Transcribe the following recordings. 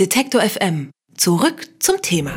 Detektor FM. Zurück zum Thema.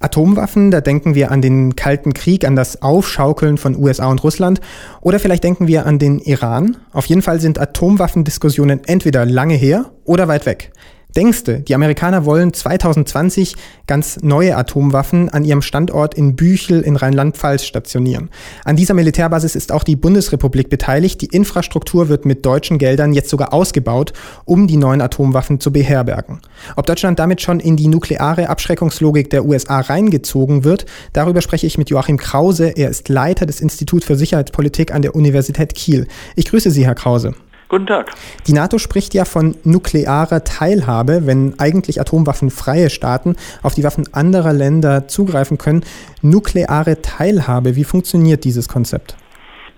Atomwaffen, da denken wir an den Kalten Krieg, an das Aufschaukeln von USA und Russland oder vielleicht denken wir an den Iran. Auf jeden Fall sind Atomwaffendiskussionen entweder lange her oder weit weg. Denkste, die Amerikaner wollen 2020 ganz neue Atomwaffen an ihrem Standort in Büchel in Rheinland-Pfalz stationieren. An dieser Militärbasis ist auch die Bundesrepublik beteiligt. Die Infrastruktur wird mit deutschen Geldern jetzt sogar ausgebaut, um die neuen Atomwaffen zu beherbergen. Ob Deutschland damit schon in die nukleare Abschreckungslogik der USA reingezogen wird, darüber spreche ich mit Joachim Krause. Er ist Leiter des Instituts für Sicherheitspolitik an der Universität Kiel. Ich grüße Sie, Herr Krause. Guten Tag. Die NATO spricht ja von nuklearer Teilhabe, wenn eigentlich atomwaffenfreie Staaten auf die Waffen anderer Länder zugreifen können. Nukleare Teilhabe, wie funktioniert dieses Konzept?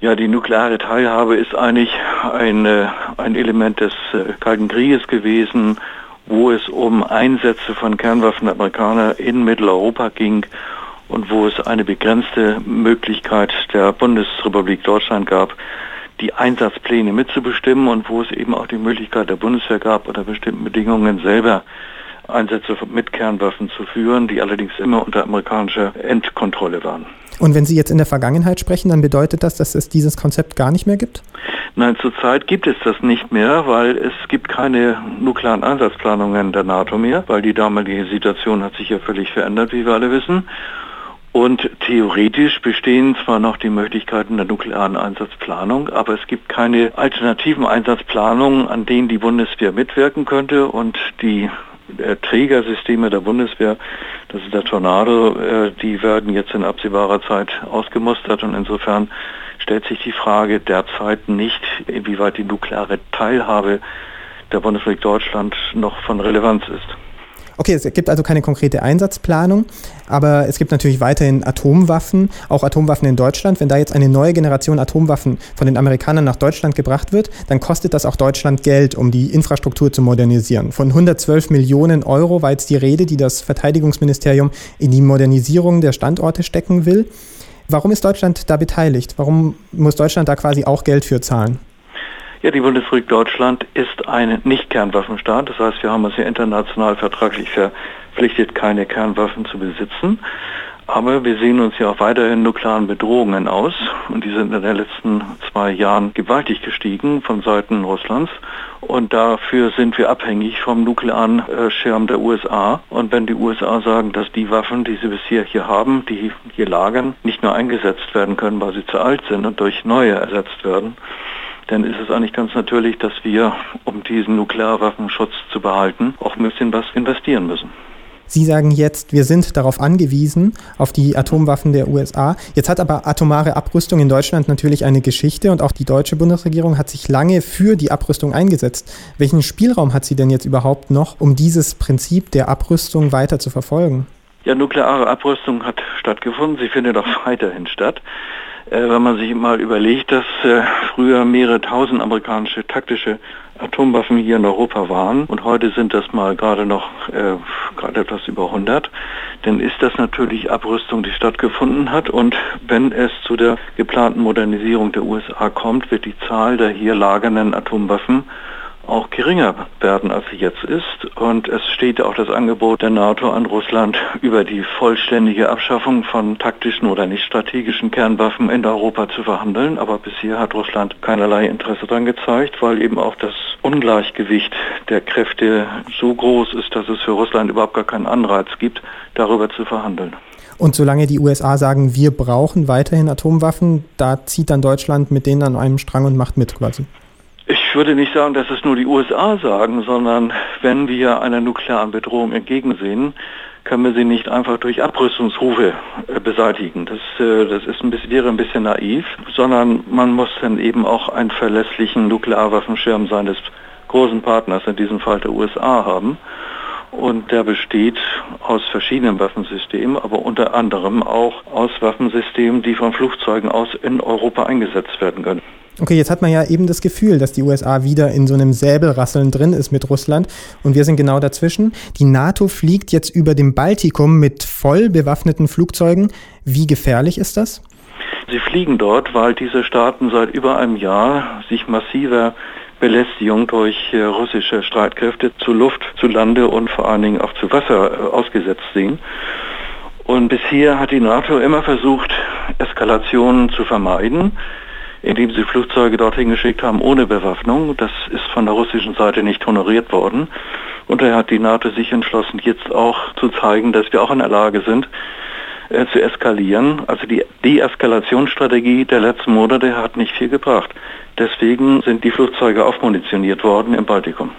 Ja, die nukleare Teilhabe ist eigentlich ein, äh, ein Element des äh, Kalten Krieges gewesen, wo es um Einsätze von Kernwaffen der Amerikaner in Mitteleuropa ging und wo es eine begrenzte Möglichkeit der Bundesrepublik Deutschland gab, die Einsatzpläne mitzubestimmen und wo es eben auch die Möglichkeit der Bundeswehr gab, unter bestimmten Bedingungen selber Einsätze mit Kernwaffen zu führen, die allerdings immer unter amerikanischer Endkontrolle waren. Und wenn Sie jetzt in der Vergangenheit sprechen, dann bedeutet das, dass es dieses Konzept gar nicht mehr gibt? Nein, zurzeit gibt es das nicht mehr, weil es gibt keine nuklearen Einsatzplanungen der NATO mehr, weil die damalige Situation hat sich ja völlig verändert, wie wir alle wissen. Und theoretisch bestehen zwar noch die Möglichkeiten der nuklearen Einsatzplanung, aber es gibt keine alternativen Einsatzplanungen, an denen die Bundeswehr mitwirken könnte und die äh, Trägersysteme der Bundeswehr, das ist der Tornado, äh, die werden jetzt in absehbarer Zeit ausgemustert und insofern stellt sich die Frage derzeit nicht, inwieweit die nukleare Teilhabe der Bundesrepublik Deutschland noch von Relevanz ist. Okay, es gibt also keine konkrete Einsatzplanung, aber es gibt natürlich weiterhin Atomwaffen, auch Atomwaffen in Deutschland. Wenn da jetzt eine neue Generation Atomwaffen von den Amerikanern nach Deutschland gebracht wird, dann kostet das auch Deutschland Geld, um die Infrastruktur zu modernisieren. Von 112 Millionen Euro war jetzt die Rede, die das Verteidigungsministerium in die Modernisierung der Standorte stecken will. Warum ist Deutschland da beteiligt? Warum muss Deutschland da quasi auch Geld für zahlen? Ja, die Bundesrepublik Deutschland ist ein Nicht-Kernwaffenstaat. Das heißt, wir haben uns ja international vertraglich verpflichtet, keine Kernwaffen zu besitzen. Aber wir sehen uns ja auch weiterhin nuklearen Bedrohungen aus und die sind in den letzten zwei Jahren gewaltig gestiegen von Seiten Russlands und dafür sind wir abhängig vom nuklearen äh, Schirm der USA. Und wenn die USA sagen, dass die Waffen, die sie bisher hier haben, die hier lagern, nicht mehr eingesetzt werden können, weil sie zu alt sind und durch neue ersetzt werden, dann ist es eigentlich ganz natürlich, dass wir, um diesen Nuklearwaffenschutz zu behalten, auch ein bisschen was investieren müssen. Sie sagen jetzt, wir sind darauf angewiesen, auf die Atomwaffen der USA. Jetzt hat aber atomare Abrüstung in Deutschland natürlich eine Geschichte und auch die deutsche Bundesregierung hat sich lange für die Abrüstung eingesetzt. Welchen Spielraum hat sie denn jetzt überhaupt noch, um dieses Prinzip der Abrüstung weiter zu verfolgen? Ja, nukleare Abrüstung hat stattgefunden. Sie findet auch weiterhin statt. Äh, wenn man sich mal überlegt, dass äh, früher mehrere tausend amerikanische taktische Atomwaffen hier in Europa waren und heute sind das mal gerade noch äh, gerade etwas über 100, dann ist das natürlich Abrüstung, die stattgefunden hat. Und wenn es zu der geplanten Modernisierung der USA kommt, wird die Zahl der hier lagernden Atomwaffen auch geringer werden, als sie jetzt ist. Und es steht auch das Angebot der NATO an Russland über die vollständige Abschaffung von taktischen oder nicht strategischen Kernwaffen in Europa zu verhandeln. Aber bisher hat Russland keinerlei Interesse daran gezeigt, weil eben auch das Ungleichgewicht der Kräfte so groß ist, dass es für Russland überhaupt gar keinen Anreiz gibt, darüber zu verhandeln. Und solange die USA sagen, wir brauchen weiterhin Atomwaffen, da zieht dann Deutschland mit denen an einem Strang und macht mit quasi. Ich würde nicht sagen, dass es nur die USA sagen, sondern wenn wir einer nuklearen Bedrohung entgegensehen, können wir sie nicht einfach durch Abrüstungsrufe äh, beseitigen. Das, äh, das ist ein bisschen, wäre ein bisschen naiv, sondern man muss dann eben auch einen verlässlichen Nuklearwaffenschirm seines großen Partners, in diesem Fall der USA, haben. Und der besteht aus verschiedenen Waffensystemen, aber unter anderem auch aus Waffensystemen, die von Flugzeugen aus in Europa eingesetzt werden können. Okay, jetzt hat man ja eben das Gefühl, dass die USA wieder in so einem Säbelrasseln drin ist mit Russland und wir sind genau dazwischen. Die NATO fliegt jetzt über dem Baltikum mit voll bewaffneten Flugzeugen. Wie gefährlich ist das? Sie fliegen dort, weil diese Staaten seit über einem Jahr sich massiver Belästigung durch äh, russische Streitkräfte zu Luft, zu Lande und vor allen Dingen auch zu Wasser äh, ausgesetzt sehen. Und bisher hat die NATO immer versucht, Eskalationen zu vermeiden, indem sie Flugzeuge dorthin geschickt haben ohne Bewaffnung. Das ist von der russischen Seite nicht honoriert worden. Und daher hat die NATO sich entschlossen, jetzt auch zu zeigen, dass wir auch in der Lage sind, äh, zu eskalieren. Also die Deeskalationsstrategie der letzten Monate hat nicht viel gebracht. Deswegen sind die Flugzeuge aufmunitioniert worden im Baltikum.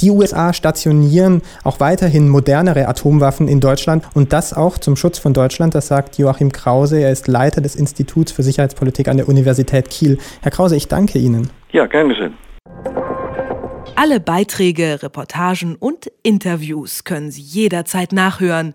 Die USA stationieren auch weiterhin modernere Atomwaffen in Deutschland und das auch zum Schutz von Deutschland. Das sagt Joachim Krause. Er ist Leiter des Instituts für Sicherheitspolitik an der Universität Kiel. Herr Krause, ich danke Ihnen. Ja, gern geschehen. Alle Beiträge, Reportagen und Interviews können Sie jederzeit nachhören